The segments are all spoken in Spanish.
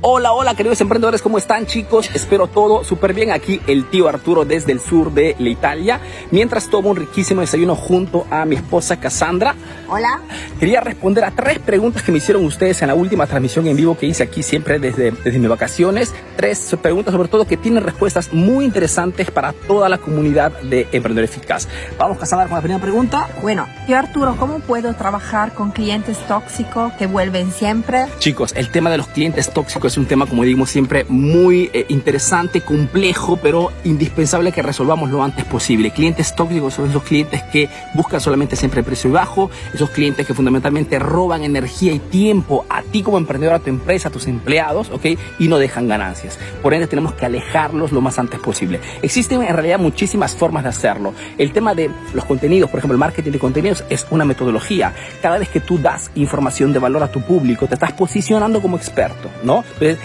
Hola, hola queridos emprendedores, ¿cómo están chicos? Espero todo súper bien. Aquí el tío Arturo desde el sur de la Italia, mientras tomo un riquísimo desayuno junto a mi esposa Cassandra. Hola. Quería responder a tres preguntas que me hicieron ustedes en la última transmisión en vivo que hice aquí siempre desde, desde mis vacaciones. Tres preguntas sobre todo que tienen respuestas muy interesantes para toda la comunidad de Emprendedor Eficaz. Vamos Cassandra con la primera pregunta. Bueno, tío Arturo, ¿cómo puedo trabajar con clientes tóxicos que vuelven siempre? Chicos, el tema de los clientes tóxicos es un tema, como digo siempre, muy eh, interesante, complejo, pero indispensable que resolvamos lo antes posible. Clientes tóxicos son esos clientes que buscan solamente siempre el precio bajo, esos clientes que fundamentalmente roban energía y tiempo a ti como emprendedor, a tu empresa, a tus empleados, ¿ok? Y no dejan ganancias. Por ende, tenemos que alejarlos lo más antes posible. Existen en realidad muchísimas formas de hacerlo. El tema de los contenidos, por ejemplo, el marketing de contenidos es una metodología. Cada vez que tú das información de valor a tu público, te estás posicionando como experto, ¿no?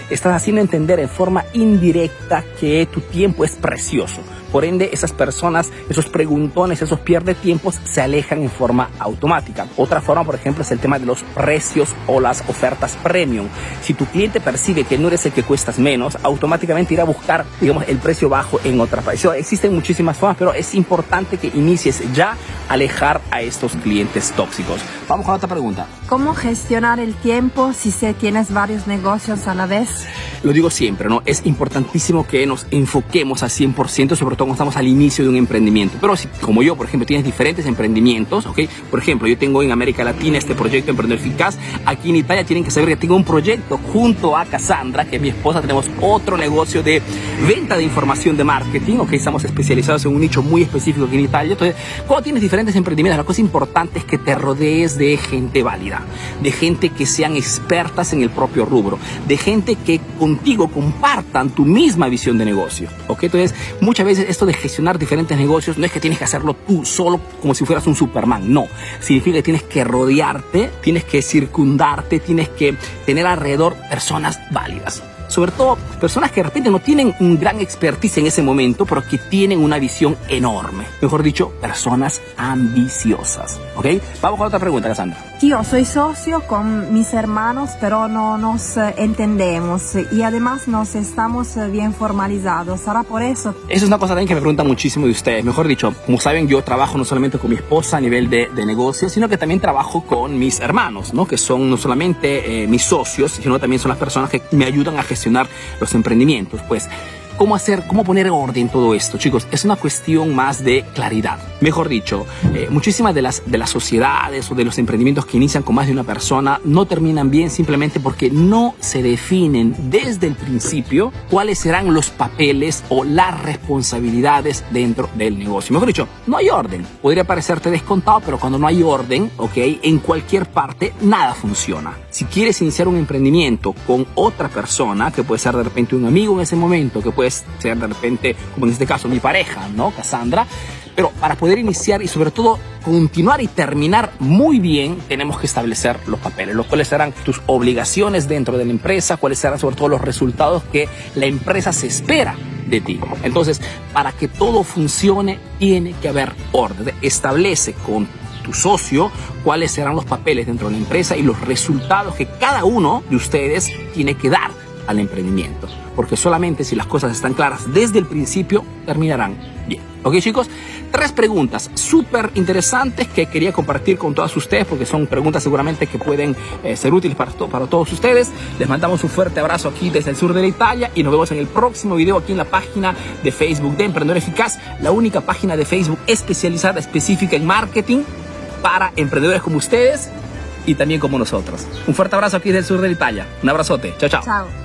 Estás haciendo entender en forma indirecta que tu tiempo es precioso. Por ende, esas personas, esos preguntones, esos pierde tiempos se alejan en forma automática. Otra forma, por ejemplo, es el tema de los precios o las ofertas premium. Si tu cliente percibe que no eres el que cuestas menos, automáticamente irá a buscar, digamos, el precio bajo en otra país. Existen muchísimas formas, pero es importante que inicies ya alejar a estos clientes tóxicos. Vamos con otra pregunta. ¿Cómo gestionar el tiempo si se tienes varios negocios a la vez? Lo digo siempre, ¿no? Es importantísimo que nos enfoquemos al 100%, sobre todo cuando estamos al inicio de un emprendimiento. Pero si, como yo, por ejemplo, tienes diferentes emprendimientos, ¿ok? Por ejemplo, yo tengo en América Latina este proyecto Emprendedor Eficaz. Aquí en Italia tienen que saber que tengo un proyecto junto a Cassandra, que es mi esposa. Tenemos otro negocio de venta de información de marketing, ¿ok? Estamos especializados en un nicho muy específico aquí en Italia. Entonces, cuando tienes diferentes emprendimientos, la cosa importante es que te rodees de gente válida, de gente que sean expertas en el propio rubro, de gente que contigo compartan tu misma visión de negocio, ¿ok? Entonces, muchas veces esto de gestionar diferentes negocios no es que tienes que hacerlo tú solo como si fueras un Superman, no. Significa que tienes que rodearte, tienes que circundarte, tienes que tener alrededor personas válidas sobre todo personas que de repente no tienen un gran expertise en ese momento, pero que tienen una visión enorme. Mejor dicho, personas ambiciosas. ¿Ok? Vamos con otra pregunta, Cassandra. Tío, soy socio con mis hermanos, pero no nos eh, entendemos y además nos estamos eh, bien formalizados. ¿Será por eso? Esa es una cosa también que me preguntan muchísimo de ustedes. Mejor dicho, como saben, yo trabajo no solamente con mi esposa a nivel de, de negocio, sino que también trabajo con mis hermanos, ¿no? Que son no solamente eh, mis socios, sino también son las personas que me ayudan a gestionar los emprendimientos. Pues ¿Cómo hacer, cómo poner orden todo esto, chicos? Es una cuestión más de claridad. Mejor dicho, eh, muchísimas de las, de las sociedades o de los emprendimientos que inician con más de una persona no terminan bien simplemente porque no se definen desde el principio cuáles serán los papeles o las responsabilidades dentro del negocio. Mejor dicho, no hay orden. Podría parecerte descontado, pero cuando no hay orden, ok, en cualquier parte nada funciona. Si quieres iniciar un emprendimiento con otra persona, que puede ser de repente un amigo en ese momento, que puede puedes ser de repente, como en este caso, mi pareja, ¿no? Cassandra. Pero para poder iniciar y sobre todo continuar y terminar muy bien, tenemos que establecer los papeles, los cuales serán tus obligaciones dentro de la empresa, cuáles serán sobre todo los resultados que la empresa se espera de ti. Entonces, para que todo funcione, tiene que haber orden. Establece con tu socio cuáles serán los papeles dentro de la empresa y los resultados que cada uno de ustedes tiene que dar al emprendimiento. Porque solamente si las cosas están claras desde el principio, terminarán bien. ¿Ok chicos? Tres preguntas súper interesantes que quería compartir con todas ustedes porque son preguntas seguramente que pueden eh, ser útiles para, para todos ustedes. Les mandamos un fuerte abrazo aquí desde el sur de la Italia y nos vemos en el próximo video aquí en la página de Facebook de Emprendedor Eficaz, la única página de Facebook especializada, específica en marketing para emprendedores como ustedes y también como nosotros. Un fuerte abrazo aquí desde el sur de Italia. Un abrazote. Chao, chao. Chao.